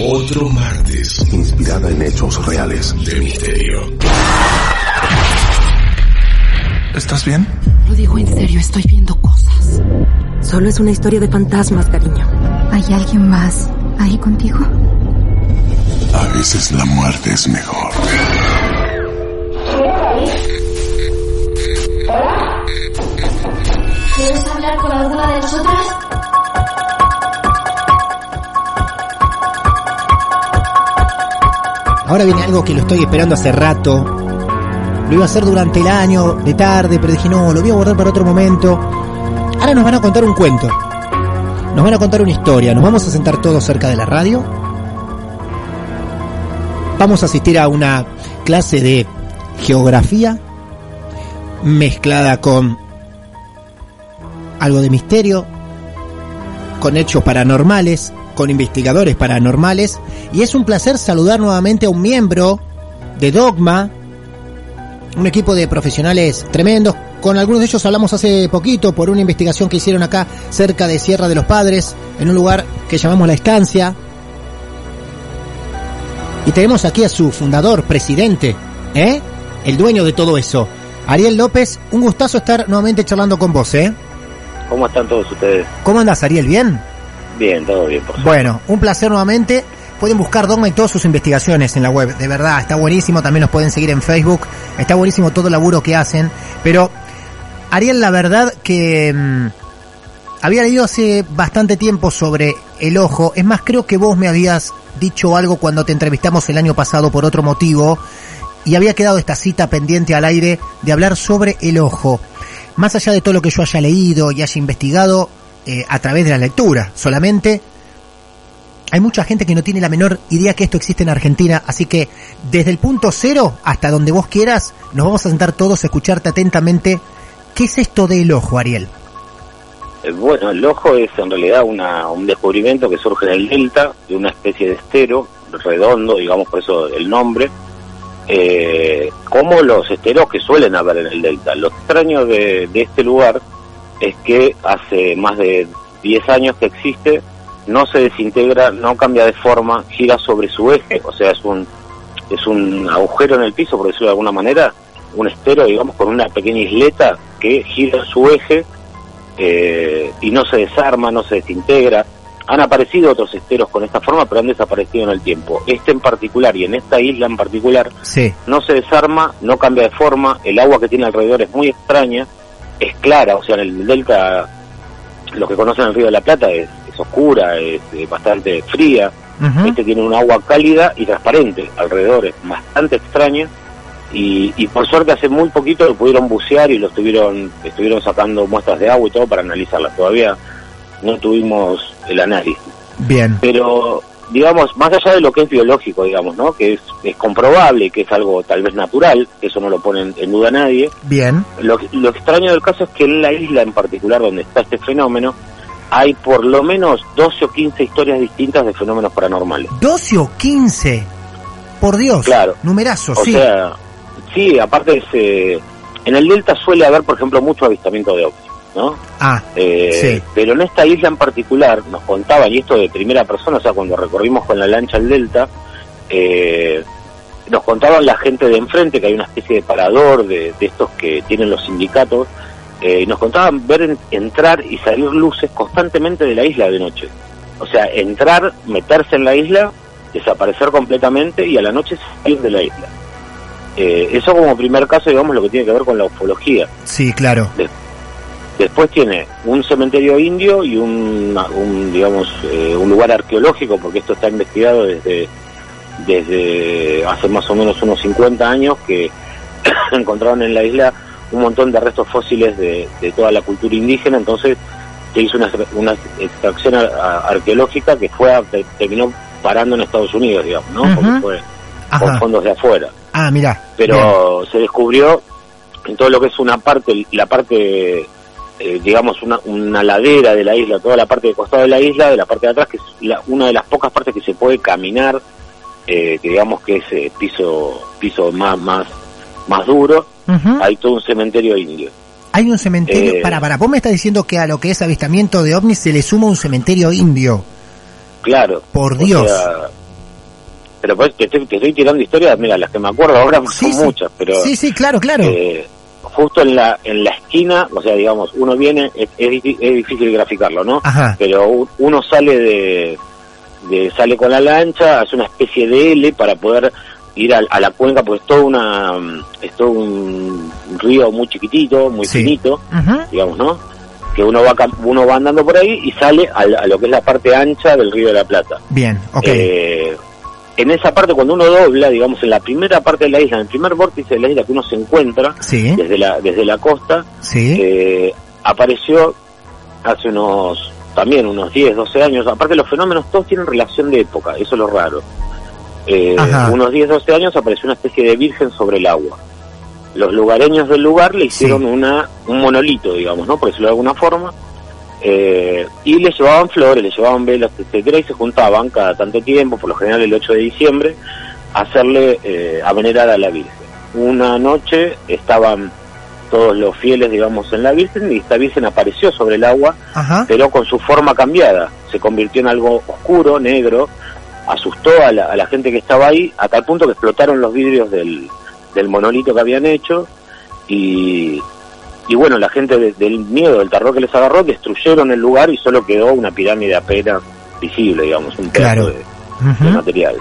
otro martes inspirada en hechos reales de misterio. ¿Estás bien? Lo digo en serio, estoy viendo cosas. Solo es una historia de fantasmas, cariño. ¿Hay alguien más ahí contigo? A veces la muerte es mejor. ¿Quieres hablar con alguna de nosotras? Ahora viene algo que lo estoy esperando hace rato. Lo iba a hacer durante el año, de tarde, pero dije, no, lo voy a guardar para otro momento. Ahora nos van a contar un cuento. Nos van a contar una historia. Nos vamos a sentar todos cerca de la radio. Vamos a asistir a una clase de geografía mezclada con algo de misterio, con hechos paranormales, con investigadores paranormales. Y es un placer saludar nuevamente a un miembro de Dogma, un equipo de profesionales tremendos. Con algunos de ellos hablamos hace poquito por una investigación que hicieron acá cerca de Sierra de los Padres, en un lugar que llamamos La Estancia. Y tenemos aquí a su fundador, presidente, ¿eh? El dueño de todo eso. Ariel López, un gustazo estar nuevamente charlando con vos, ¿eh? ¿Cómo están todos ustedes? ¿Cómo andas, Ariel? ¿Bien? Bien, todo bien, por. Bueno, un placer nuevamente. Pueden buscar Dogma y todas sus investigaciones en la web. De verdad, está buenísimo. También nos pueden seguir en Facebook. Está buenísimo todo el laburo que hacen. Pero, Ariel, la verdad que mm, había leído hace bastante tiempo sobre el ojo. Es más, creo que vos me habías dicho algo cuando te entrevistamos el año pasado por otro motivo. Y había quedado esta cita pendiente al aire de hablar sobre el ojo. Más allá de todo lo que yo haya leído y haya investigado eh, a través de la lectura, solamente hay mucha gente que no tiene la menor idea que esto existe en Argentina, así que desde el punto cero hasta donde vos quieras, nos vamos a sentar todos a escucharte atentamente. ¿Qué es esto del ojo, Ariel? Eh, Bueno, el ojo es en realidad una, un descubrimiento que surge en el delta de una especie de estero redondo, digamos por eso el nombre, eh, como los esteros que suelen haber en el delta. Lo extraño de, de este lugar es que hace más de 10 años que existe, no se desintegra, no cambia de forma, gira sobre su eje, o sea, es un, es un agujero en el piso, por decirlo de alguna manera, un estero, digamos, con una pequeña isleta que gira su eje eh, y no se desarma, no se desintegra. Han aparecido otros esteros con esta forma, pero han desaparecido en el tiempo. Este en particular y en esta isla en particular Sí. no se desarma, no cambia de forma, el agua que tiene alrededor es muy extraña, es clara, o sea, en el delta, los que conocen el río de la Plata es, es oscura, es, bastante fría, Ujú. este tiene un agua cálida y transparente alrededor, es bastante extraña, y, y por suerte hace muy poquito lo pudieron bucear y lo estuvieron, estuvieron sacando muestras de agua y todo para analizarlas, todavía no tuvimos el análisis Bien. pero digamos, más allá de lo que es biológico, digamos, ¿no? Que es, es comprobable, que es algo tal vez natural, eso no lo pone en, en duda nadie. Bien. Lo, lo extraño del caso es que en la isla en particular donde está este fenómeno, hay por lo menos 12 o 15 historias distintas de fenómenos paranormales. 12 o 15. Por Dios. Claro. Numerazo, O sí. sea, sí, aparte es, eh, en el delta suele haber, por ejemplo, mucho avistamiento de ovnis, ¿no? ah, Eh, Sí. Pero en esta isla en particular nos contaban, y esto de primera persona, o sea, cuando recorrimos con la lancha el delta, eh, nos contaban la gente de enfrente que hay una especie de parador de, de estos que tienen los sindicatos, eh, y nos contaban ver en- entrar y salir luces constantemente de la isla de noche. O sea, entrar, meterse en la isla, desaparecer completamente y a la noche salir de la isla. Eh, eso como primer caso, digamos, lo que tiene que ver con la ufología. Sí, claro. Después tiene un cementerio indio y un, un digamos, eh, un lugar arqueológico, porque esto está investigado desde, desde hace más o menos unos 50 años, que encontraron en la isla un montón de restos fósiles de, de toda la cultura indígena, entonces se hizo una, una extracción ar- arqueológica que fue a- te- terminó parando en Estados Unidos, digamos, ¿no? Porque Ujú. fue Ajá. con fondos de afuera. Ah, mira. Pero se descubrió en todo lo que es una parte, la parte, eh, digamos, una, una ladera de la isla, toda la parte de costado de la isla, de la parte de atrás, que es la- una de las pocas partes que se puede caminar, eh, que digamos que es eh, piso, piso más, más, más duro, hay todo un cementerio indio. Hay un cementerio. Eh, para, para, vos me estás diciendo que a lo que es avistamiento de ovnis se le suma un cementerio indio. Claro. Por Dios. sea, pero pues te estoy, te estoy tirando historias, mira, las que me acuerdo ahora Sí, son sí. muchas, pero Sí, sí, claro, claro. Justo en la en la esquina, o sea, digamos, uno viene, es, es difí- es difícil graficarlo, ¿no? Ajá. Pero uno sale de, de sale con la lancha, hace una especie de L para poder ir a, a la cuenca, pues es todo una es todo un río muy chiquitito, muy Sí. finito, digamos, ¿no? Que uno va uno va andando por ahí y sale a, a lo que es la parte ancha del río de la Plata. Bien, ok. Eh, en esa parte, cuando uno dobla, digamos, en la primera parte de la isla, en el primer vórtice de la isla que uno se encuentra, sí, desde la, desde la costa, sí. eh, apareció hace unos, también unos 10, 12 años, aparte los fenómenos todos tienen relación de época, eso es lo raro. Eh, unos 10, 12 años apareció una especie de virgen sobre el agua. Los lugareños del lugar le hicieron Sí. una un monolito, digamos, ¿no? Por decirlo de alguna forma, eh, y le llevaban flores, le llevaban velas, etcétera, y se juntaban cada tanto tiempo, por lo general el 8 de diciembre, a hacerle, eh, a venerar a la Virgen. Una noche estaban todos los fieles, digamos, en la Virgen, y esta Virgen apareció sobre el agua, Ajá. pero con su forma cambiada. Se convirtió en algo oscuro, negro, asustó a la, a la gente que estaba ahí, a tal punto que explotaron los vidrios del, del monolito que habían hecho, y, y bueno, la gente de- del miedo, del terror que les agarró, destruyeron el lugar y solo quedó una pirámide apenas visible, digamos, un pedazo Claro. de, material.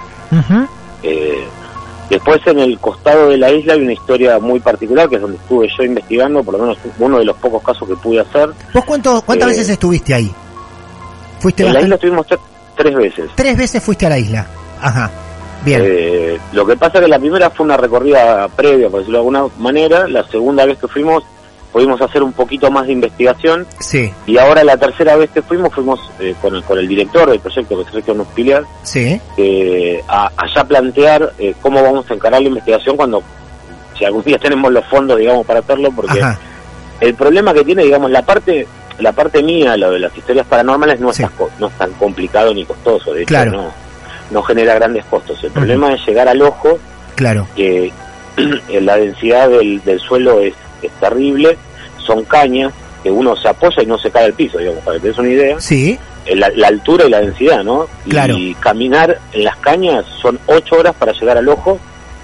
Eh, después en el costado de la isla hay una historia muy particular, que es donde estuve yo investigando, por lo menos uno de los pocos casos que pude hacer. ¿Vos cuánto, cuántas Eh, veces estuviste ahí? Fuiste En la isla estuvimos tre- tres veces. Tres veces fuiste a la isla. Ajá. Bien. Eh, lo que pasa es que la primera fue una recorrida previa, por decirlo de alguna manera. La segunda vez que fuimos, pudimos hacer un poquito más de investigación. Sí, Y ahora la tercera vez que fuimos, fuimos eh, con, el, con el director del proyecto, que es Sergio Nuspiliar, sí. eh, a allá plantear eh, cómo vamos a encarar la investigación cuando, si algún día tenemos los fondos, digamos, para hacerlo, porque Ajá. el problema que tiene, digamos, la parte la parte mía, lo de las historias paranormales, no, Sí. es, tan, no es tan complicado ni costoso, de hecho, Claro. no, no genera grandes costos. El problema es llegar al ojo, Claro. que la densidad del, del suelo es, es terrible, son cañas, que uno se apoya y no se cae al piso, digamos, para que te des una idea, Sí. Eh, la, la altura y la densidad, ¿no? Claro. Y caminar en las cañas son ocho horas para llegar al ojo,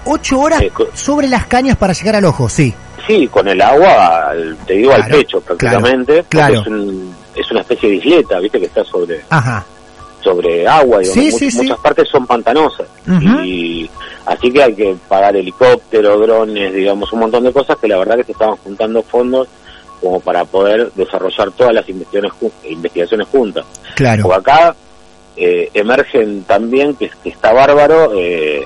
Ocho horas Eh, sobre las cañas para llegar al ojo, sí. sí, con el agua, al- te digo, al Claro, pecho prácticamente, porque claro. Es, un- es una especie de isleta, ¿viste? Que está sobre Ajá. sobre agua, digamos, Sí, sí, sí. muchas partes son pantanosas. Ujú. Y así que hay que pagar helicóptero, drones, digamos, un montón de cosas que la verdad que se estaban juntando fondos como para poder desarrollar todas las investigaciones, ju- investigaciones juntas. Claro. Porque acá eh, emergen también, que, que está bárbaro, eh,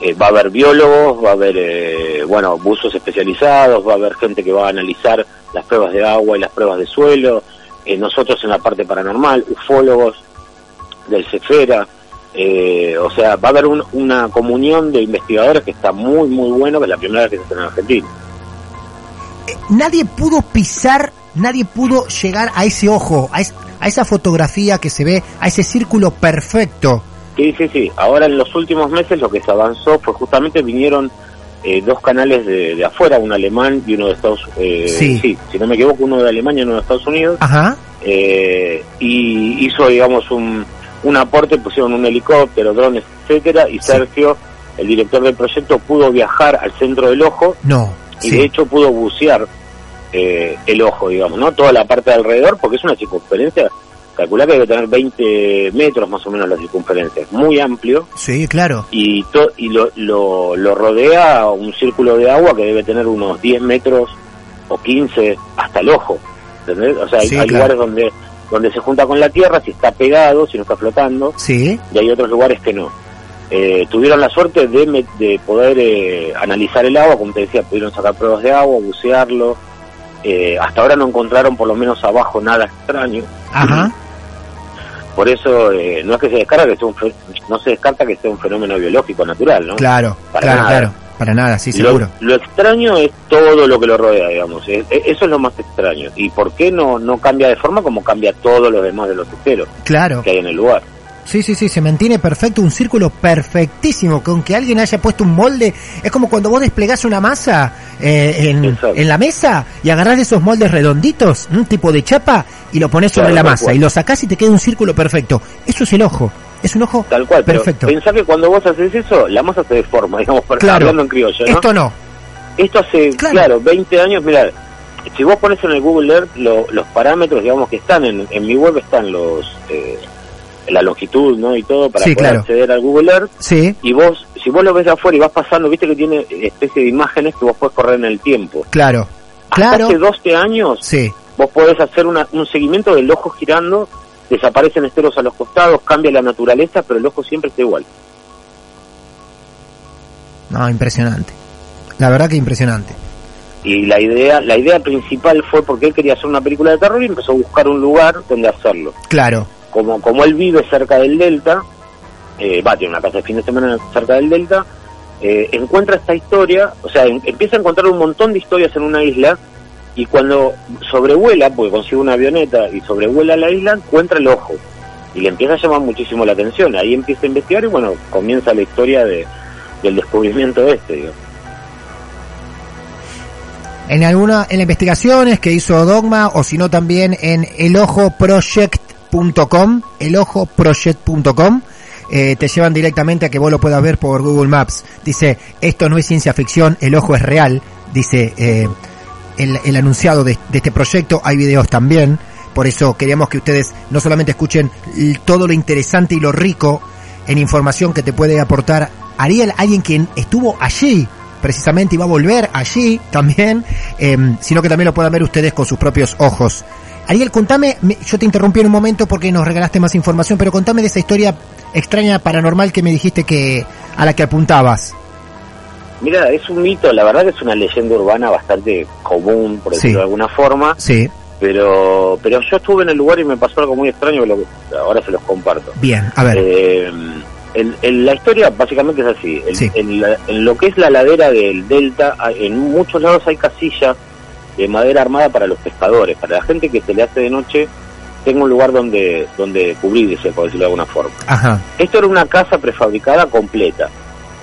eh, va a haber biólogos, va a haber, eh, bueno, buzos especializados, va a haber gente que va a analizar las pruebas de agua y las pruebas de suelo, eh, nosotros en la parte paranormal, ufólogos del Cefera, eh, o sea, va a haber un- una comunión de investigadores que está muy, muy bueno, que es la primera vez que se hace en Argentina. Nadie pudo pisar, nadie pudo llegar a ese ojo, a, es- a esa fotografía que se ve, a ese círculo perfecto. Sí, sí, sí. Ahora en los últimos meses lo que se avanzó fue justamente vinieron eh, dos canales de, de afuera, un alemán y uno de Estados Unidos. Sí. si no me equivoco, uno de Alemania y uno de Estados Unidos. Ajá. eh, y hizo, digamos, un, un aporte, pusieron un helicóptero, drones, etcétera, y Sí. Sergio, el director del proyecto, pudo viajar al centro del ojo No. Y de hecho pudo bucear eh, el ojo, digamos, ¿no? Toda la parte de alrededor, porque es una circunferencia calculá que debe tener 20 metros más o menos la circunferencia, es muy amplio Sí, claro. y, to- y lo, lo, lo rodea un círculo de agua que debe tener unos 10 metros o 15 hasta el ojo, ¿entendés? O sea, hay, Sí, hay claro. lugares donde donde se junta con la tierra, si está pegado, si no está flotando, Sí. y hay otros lugares que no. Eh, tuvieron la suerte de, de poder eh, analizar el agua, como te decía, pudieron sacar pruebas de agua, bucearlo. Eh, hasta ahora no encontraron por lo menos abajo nada extraño. Ajá. Por eso eh, no es que se descarga que sea un no se descarta que sea un fenómeno biológico natural, ¿no? Claro, Para claro, nada. claro. Para nada, sí, seguro. lo extraño es todo lo que lo rodea, digamos. Eso es lo más extraño. ¿Y por qué no, no cambia de forma como cambia todo lo demás de los esteros Claro. que hay en el lugar? Sí, sí, sí, se mantiene perfecto, un círculo perfectísimo, con que alguien haya puesto un molde. Es como cuando vos desplegás una masa eh, en, en la mesa y agarrás esos moldes redonditos, un tipo de chapa, y lo pones sobre Claro, la masa cual. y lo sacás y te queda un círculo perfecto. Eso es el ojo. Es un ojo Tal cual, perfecto. pensá que cuando vos haces eso, la masa se deforma, digamos, Claro. hablando en criollo, ¿no? Esto no. Esto hace, Claro. claro, 20 años, mira, si vos pones en el Google Earth lo- los parámetros, digamos, que están en, en mi web, están los eh, la longitud, ¿no? Y todo para Sí, poder claro. acceder al Google Earth. Sí, Y vos, si vos lo ves de afuera y vas pasando, viste que tiene especie de imágenes que vos podés correr en el tiempo. claro. Hasta Claro. hace 12 años, Sí. vos podés hacer una- un seguimiento del ojo girando, desaparecen esteros a los costados, cambia la naturaleza, pero el ojo siempre está igual. No, impresionante. La verdad que impresionante. y la idea la idea principal fue porque él quería hacer una película de terror y empezó a buscar un lugar donde hacerlo Claro. Como como él vive cerca del delta eh, va tiene una casa de fin de semana cerca del delta eh, encuentra esta historia o sea empieza a encontrar un montón de historias en una isla y cuando sobrevuela porque consigue una avioneta y sobrevuela la isla encuentra el ojo y le empieza a llamar muchísimo la atención ahí empieza a investigar y bueno comienza la historia de del descubrimiento este digamos. En alguna, en las investigaciones que hizo Dogma, o si no también en elojoproject.com, elojoproject.com, eh, te llevan directamente a que vos lo puedas ver por Google Maps. Dice, esto no es ciencia ficción, el ojo es real, dice eh, el, anunciado de, este proyecto, hay videos también, por eso queríamos que ustedes no solamente escuchen todo lo interesante y lo rico en información que te puede aportar Ariel, alguien quien estuvo allí precisamente y va a volver allí también, eh, sino que también lo puedan ver ustedes con sus propios ojos. Ariel, contame, me- yo te interrumpí en un momento porque nos regalaste más información, pero contame de esa historia extraña paranormal que me dijiste que a la que apuntabas. Mira, es un mito, la verdad que es una leyenda urbana bastante común, por decirlo Sí. de alguna forma, Sí, pero pero yo estuve en el lugar y me pasó algo muy extraño, que lo- ahora se los comparto. bien, a ver. Eh, la historia básicamente es así, Sí. en la- en lo que es la ladera del delta, en muchos lados hay casillas de madera armada para los pescadores, para la gente que se le hace de noche, tengo un lugar donde, donde cubrirse, por decirlo de alguna forma. Ajá, Esto era una casa prefabricada completa.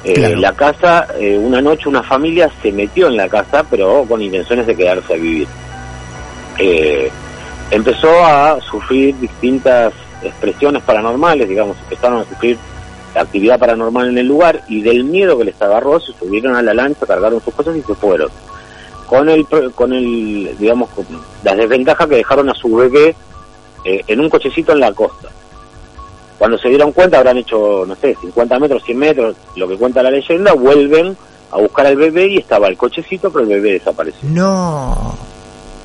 Eh, Claro. La casa, eh, una noche una familia se metió en la casa, pero con intenciones de quedarse a vivir. Eh, empezó a sufrir distintas expresiones paranormales, digamos, empezaron a sufrir actividad paranormal en el lugar y del miedo que les agarró se subieron a la lancha, cargaron sus cosas y se fueron. Con el, con el digamos, con las desventajas que dejaron a su bebé eh, en un cochecito en la costa. Cuando se dieron cuenta, habrán hecho, no sé, 50 metros, 100 metros, lo que cuenta la leyenda, vuelven a buscar al bebé y estaba el cochecito, pero el bebé desapareció. no,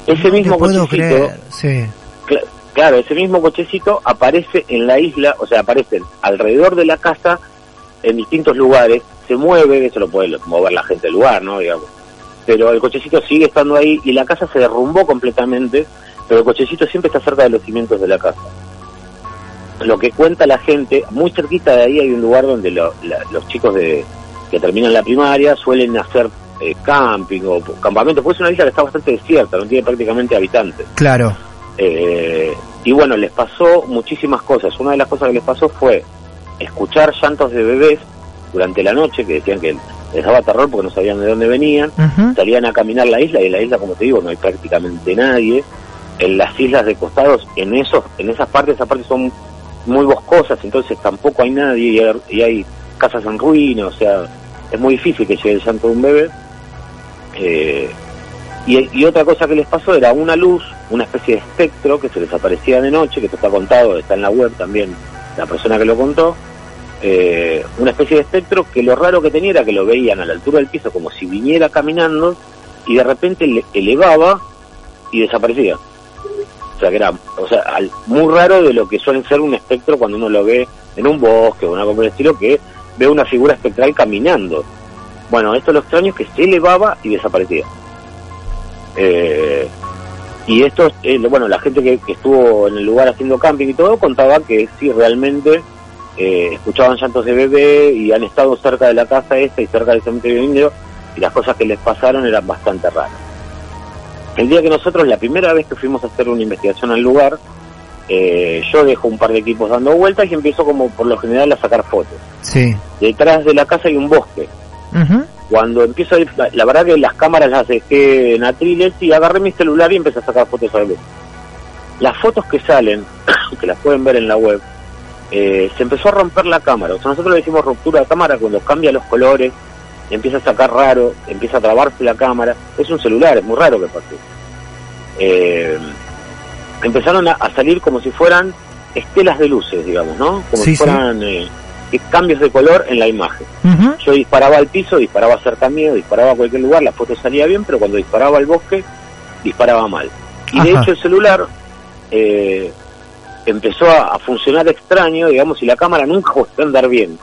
Ese no mismo puedo cochecito, creer, sí, cla- claro, ese mismo cochecito aparece en la isla, o sea, aparecen alrededor de la casa en distintos lugares, se mueve, eso lo puede mover la gente del lugar, ¿no? Digamos. Pero el cochecito sigue estando ahí y la casa se derrumbó completamente, pero el cochecito siempre está cerca de los cimientos de la casa. Lo que cuenta la gente, muy cerquita de ahí hay un lugar donde lo- la- los chicos de que terminan la primaria suelen hacer eh, camping o campamentos, porque es una isla que está bastante desierta, no tiene prácticamente habitantes. claro, Eh, y bueno, les pasó muchísimas cosas. Una de las cosas que les pasó fue escuchar llantos de bebés durante la noche, que decían que les daba terror porque no sabían de dónde venían. Salían a caminar la isla y en la isla, como te digo, no hay prácticamente nadie. En las islas de costados, en esos, en esas partes, esas partes son muy boscosas, entonces tampoco hay nadie y hay, y hay casas en ruina, o sea, es muy difícil que llegue el llanto de un bebé. Eh, y, y otra cosa que les pasó era una luz una especie de espectro que se les aparecía de noche, que esto está contado, está en la web también, la persona que lo contó, eh, una especie de espectro que lo raro que tenía era que lo veían a la altura del piso como si viniera caminando y de repente le elevaba y desaparecía. O sea, que era o sea, al- muy raro de lo que suele ser un espectro cuando uno lo ve en un bosque o una cosa por el estilo, que ve una figura espectral caminando. Bueno, esto lo extraño es que se elevaba y desaparecía. Eh, y esto, eh, bueno, la gente que, que estuvo en el lugar haciendo camping y todo contaba que sí, realmente eh, escuchaban llantos de bebé y han estado cerca de la casa esta y cerca del cementerio indio y las cosas que les pasaron eran bastante raras. El día que nosotros, la primera vez que fuimos a hacer una investigación al lugar, eh, yo dejo un par de equipos dando vueltas y empiezo como por lo general a sacar fotos. Sí. Detrás de la casa hay un bosque. Cuando empiezo a ir, la, la verdad que las cámaras las dejé en atriles y agarré mi celular y empecé a sacar fotos al bosque. Las fotos que salen, que las pueden ver en la web, eh, se empezó a romper la cámara. O sea, nosotros le decimos ruptura de cámara cuando cambia los colores, empieza a sacar raro, empieza a trabarse la cámara. Es un celular, es muy raro que pase. Eh, empezaron a, a salir como si fueran estelas de luces, digamos, ¿no? Como Sí, si sí. fueran eh, cambios de color en la imagen. Yo disparaba al piso, disparaba cerca mío, disparaba a cualquier lugar, la foto salía bien, pero cuando disparaba al bosque, disparaba mal. Y de hecho el celular eh, empezó a, a funcionar extraño, digamos, y la cámara nunca a andar bien.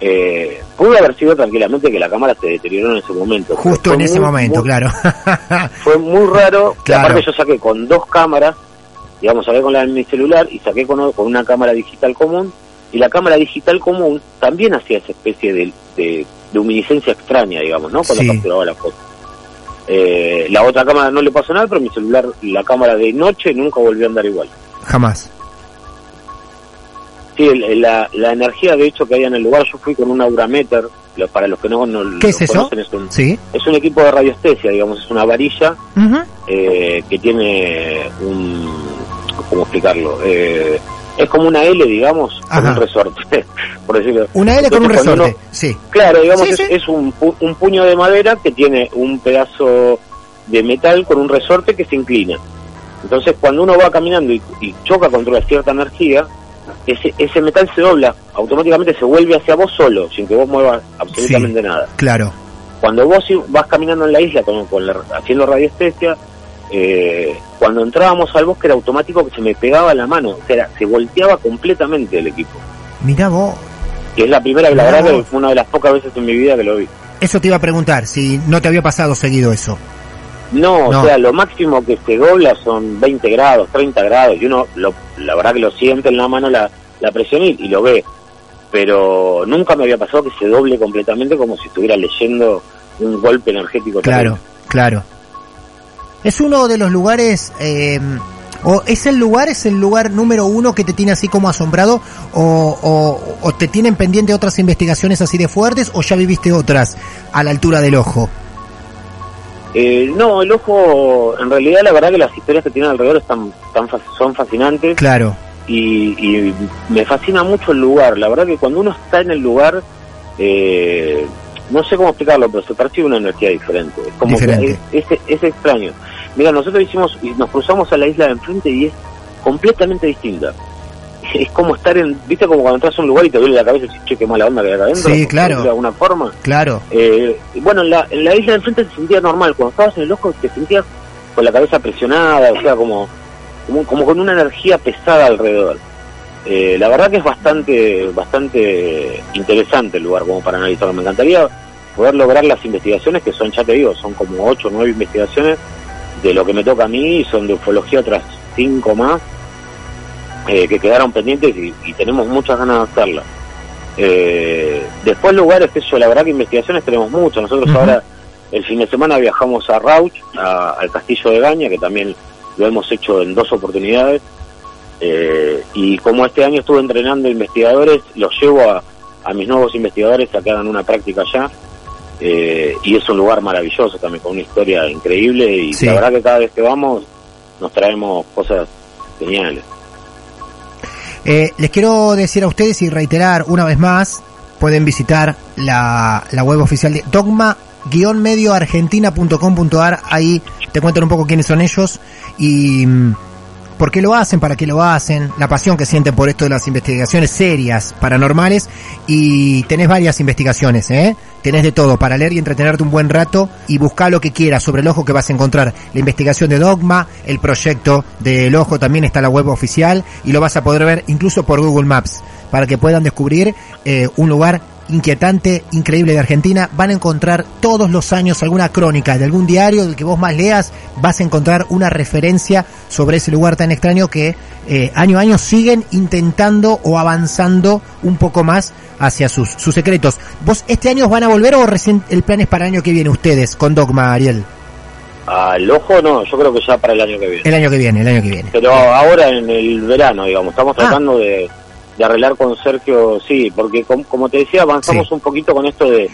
Eh, pudo haber sido tranquilamente que la cámara se deterioró en ese momento. Justo en ese muy- momento, muy- claro. Fue muy raro, Claro. aparte yo saqué con dos cámaras, digamos, saqué con la de mi celular y saqué con, con una cámara digital común, y la cámara digital común también hacía esa especie de, de, de luminiscencia extraña, digamos, ¿no? Cuando Sí. capturaba la foto. Eh, la otra cámara no le pasó nada, pero mi celular, la cámara de noche nunca volvió a andar igual. Jamás. Sí, el- la, la energía de hecho que hay en el lugar, yo fui con un aurameter, lo- para los que no, no ¿Qué lo es eso? conocen, es un, Sí. es un equipo de radiestesia, digamos, es una varilla eh, que tiene un cómo explicarlo Eh, es como una L digamos con un resorte por decirlo Una L con un resorte. uno- Sí. claro digamos Sí, es, sí. es un, pu- un puño de madera que tiene un pedazo de metal con un resorte que se inclina entonces cuando uno va caminando y, y choca contra una cierta energía ese, ese metal se dobla automáticamente se vuelve hacia vos solo sin que vos muevas absolutamente nada Claro. cuando vos vas caminando en la isla con, con la- haciendo radiestesia, eh, cuando entrábamos al bosque era automático que se me pegaba la mano, o sea, era- se volteaba completamente el equipo. Mirá vos. Que es la primera, la verdad que fue una de las pocas veces en mi vida que lo vi. Eso te iba a preguntar, si no te había pasado seguido eso. No, No. o sea, lo máximo que se dobla son 20 grados, 30 grados, y uno, lo, la verdad que lo siente en la mano la, la presión y, y lo ve. Pero nunca me había pasado que se doble completamente como si estuviera leyendo un golpe energético. Claro, terrible. claro. Es uno de los lugares, eh, o es el lugar, es el lugar número uno que te tiene así como asombrado, o, o, o te tienen pendiente otras investigaciones así de fuertes, o ya viviste otras a la altura del ojo. Eh, no, el ojo, en realidad la verdad que las historias que tiene alrededor están, están fa- son fascinantes Claro, y, y me fascina mucho el lugar. La verdad que cuando uno está en el lugar, eh, no sé cómo explicarlo, pero se percibe una energía diferente. Es como Diferente. que es, es, es extraño. Mira, nosotros hicimos y nos cruzamos a la isla de enfrente y es completamente distinta. Es como estar en, viste como cuando entras a un lugar y te duele la cabeza y dices, che, qué mala onda que hay acá adentro. Sí, claro. De alguna forma. claro. Eh, bueno, en la, en la isla de enfrente se sentía normal. Cuando estabas en el ojo te sentías con la cabeza presionada, o sea, como, como, como con una energía pesada alrededor. Eh, la verdad que es bastante, bastante interesante el lugar como para analizarlo. Me encantaría poder lograr las investigaciones que son, ya te digo, son como ocho o nueve investigaciones de lo que me toca a mí y son de ufología otras cinco más eh, que quedaron pendientes y, y tenemos muchas ganas de hacerlas. Eh, después lugares, que yo, la verdad que investigaciones tenemos muchas. Nosotros ahora el fin de semana viajamos a Rauch, a- al castillo de Gaña, que también lo hemos hecho en dos oportunidades. Eh, y como este año estuve entrenando investigadores, los llevo a, a mis nuevos investigadores a que hagan una práctica allá. Eh, y es un lugar maravilloso también, con una historia increíble. Y Sí. la verdad que cada vez que vamos nos traemos cosas geniales. Eh, les quiero decir a ustedes y reiterar una vez más pueden visitar la, la web oficial de dogma-medioargentina.com.ar. Ahí te cuentan un poco quiénes son ellos y mm, por qué lo hacen, para qué lo hacen, la pasión que sienten por esto de las investigaciones serias, paranormales, y tenés varias investigaciones, ¿eh? Tenés de todo para leer y entretenerte un buen rato y buscar lo que quieras sobre el ojo que vas a encontrar. La investigación de Dogma, el proyecto del ojo también está en la web oficial y lo vas a poder ver incluso por Google Maps para que puedan descubrir eh, un lugar inquietante, increíble de Argentina. Van a encontrar todos los años alguna crónica de algún diario del que vos más leas, vas a encontrar una referencia sobre ese lugar tan extraño que eh, año a año siguen intentando o avanzando un poco más hacia sus, sus secretos. ¿Vos este año van a volver o recién el plan es para el año que viene ustedes con Dogma, Ariel? Al ojo no, yo creo que ya para el año que viene. El año que viene, el año que viene. Pero ahora en el verano, digamos, estamos tratando de, de arreglar con Sergio, sí, porque com- como te decía, avanzamos Sí. un poquito con esto de,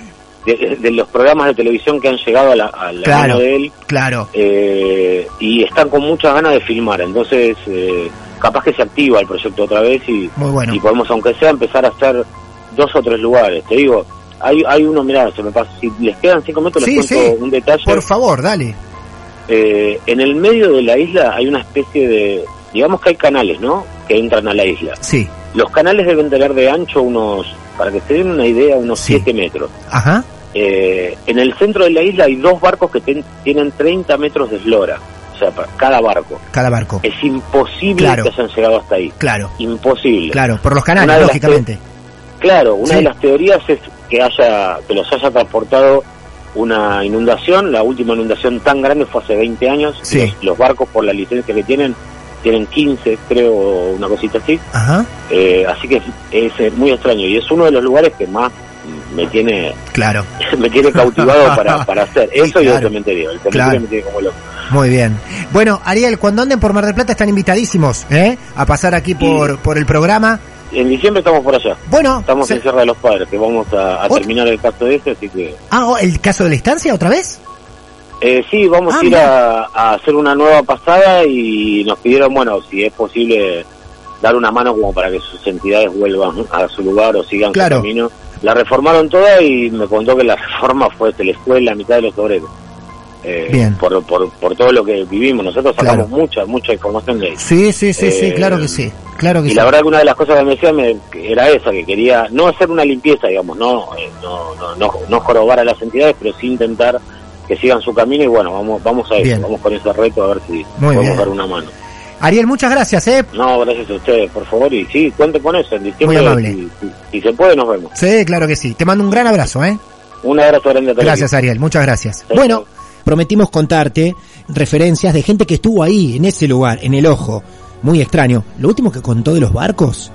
de, de los programas de televisión que han llegado a la, a la Claro. mano de él Claro. eh, y están con muchas ganas de filmar, entonces eh, capaz que se activa el proyecto otra vez y, Muy bueno. y podemos, aunque sea, empezar a hacer dos o tres lugares. Te digo, hay, hay uno, mirá, se me pasa, si les quedan cinco minutos Sí, les cuento sí. un detalle. Por favor, dale. Eh, en el medio de la isla hay una especie de, digamos que hay canales, ¿no? Que entran a la isla. Sí. Los canales deben tener de ancho unos, para que se den una idea, unos Sí. 7 metros. Ajá. Eh, en el centro de la isla hay dos barcos que ten- tienen 30 metros de eslora, o sea, cada barco. Cada barco. Es imposible Claro. que hayan llegado hasta ahí. Claro. Imposible. Claro. Por los canales, lógicamente. Claro, una Sí. de las teorías es que haya que los haya transportado una inundación. La última inundación tan grande fue hace 20 años. Sí. Los, los barcos, por la licencia que tienen, tienen 15, creo, una cosita así. Ajá. Eh, así que es, es, muy extraño y es uno de los lugares que más me tiene Claro. me tiene cautivado para, para hacer Sí, eso y el claro. cementerio. El cementerio Claro. me tiene como loco. Muy bien. Bueno, Ariel, cuando anden por Mar del Plata están invitadísimos, ¿eh? A pasar aquí por, por el programa. En diciembre estamos por allá. Bueno, Estamos se- en Sierra de los Padres, que vamos a, terminar el caso de este, así que... ah, oh, ¿el caso de la estancia otra vez? Eh, sí, vamos Ah, a ir a, a hacer una nueva pasada y nos pidieron, bueno, si es posible dar una mano como para que sus entidades vuelvan a su lugar o sigan Claro. su camino. La reformaron toda y me contó que la reforma fue, se les fue la mitad de los obreros. Eh, Bien. Por, por, por todo lo que vivimos. Nosotros sacamos Claro. mucha, mucha información de ahí. Sí, sí, sí, sí, Eh, claro que sí. Claro que Y sí. la verdad que una de las cosas que me decía me- era esa, que quería no hacer una limpieza, digamos, no, eh, no, no, no, no jorobar a las entidades, pero sí intentar que sigan su camino y bueno, vamos vamos a eso, vamos con ese reto a ver si Muy podemos bien. dar una mano. Ariel, muchas gracias, ¿eh? No, gracias a ustedes, por favor, y sí, cuente con eso, en diciembre, Muy amable. Si, si- si se puede, nos vemos. Sí, claro que sí. Te mando un gran abrazo, ¿eh? Un abrazo grande a todos. Gracias, Ariel. Muchas gracias. Bueno, prometimos contarte referencias de gente que estuvo ahí, en ese lugar, en el ojo. Muy extraño. Lo último que contó de los barcos,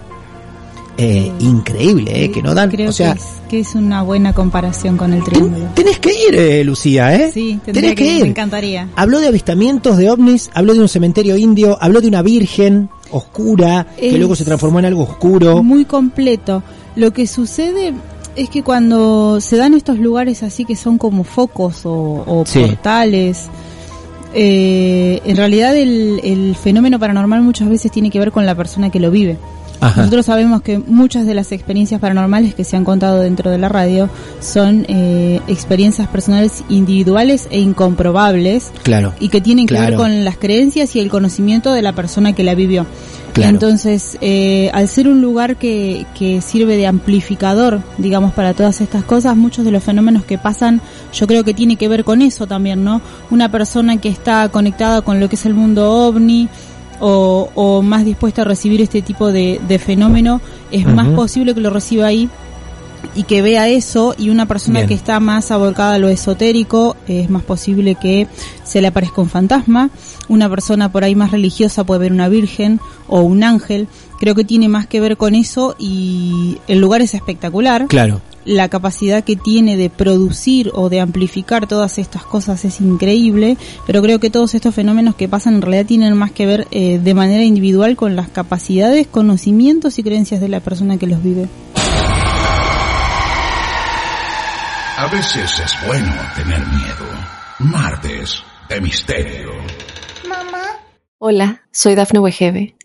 eh, increíble, ¿eh? Que no dan, Creo o sea, que, es, que es una buena comparación con el ten- triángulo. tenés que ir, eh, Lucía, ¿eh? Sí, tenés que, ir. me encantaría. Habló de avistamientos de ovnis, habló de un cementerio indio, habló de una virgen oscura, que luego se transformó en algo oscuro. Muy completo. Lo que sucede es que cuando se dan estos lugares así que son como focos o, o Sí. portales, eh, en realidad el, el fenómeno paranormal muchas veces tiene que ver con la persona que lo vive. Ajá. Nosotros sabemos que muchas de las experiencias paranormales que se han contado dentro de la radio son eh, experiencias personales individuales e incomprobables Claro. y que tienen que ver con las creencias y el conocimiento de la persona que la vivió. Claro. Entonces, eh, al ser un lugar que, que sirve de amplificador, digamos, para todas estas cosas, muchos de los fenómenos que pasan, yo creo que tiene que ver con eso también, ¿no? Una persona que está conectada con lo que es el mundo ovni o, o más dispuesta a recibir este tipo de, de fenómeno, es más posible que lo reciba ahí y que vea eso y una persona Bien. que está más abocada a lo esotérico es más posible que se le aparezca un fantasma. Una persona por ahí más religiosa puede ver una virgen o un ángel creo que tiene más que ver con eso y el lugar es espectacular Claro. la capacidad que tiene de producir o de amplificar todas estas cosas es increíble, pero creo que todos estos fenómenos que pasan en realidad tienen más que ver eh, de manera individual con las capacidades, conocimientos y creencias de la persona que los vive. A veces es bueno tener miedo. Martes de misterio. Hola, soy Dafne Wegebe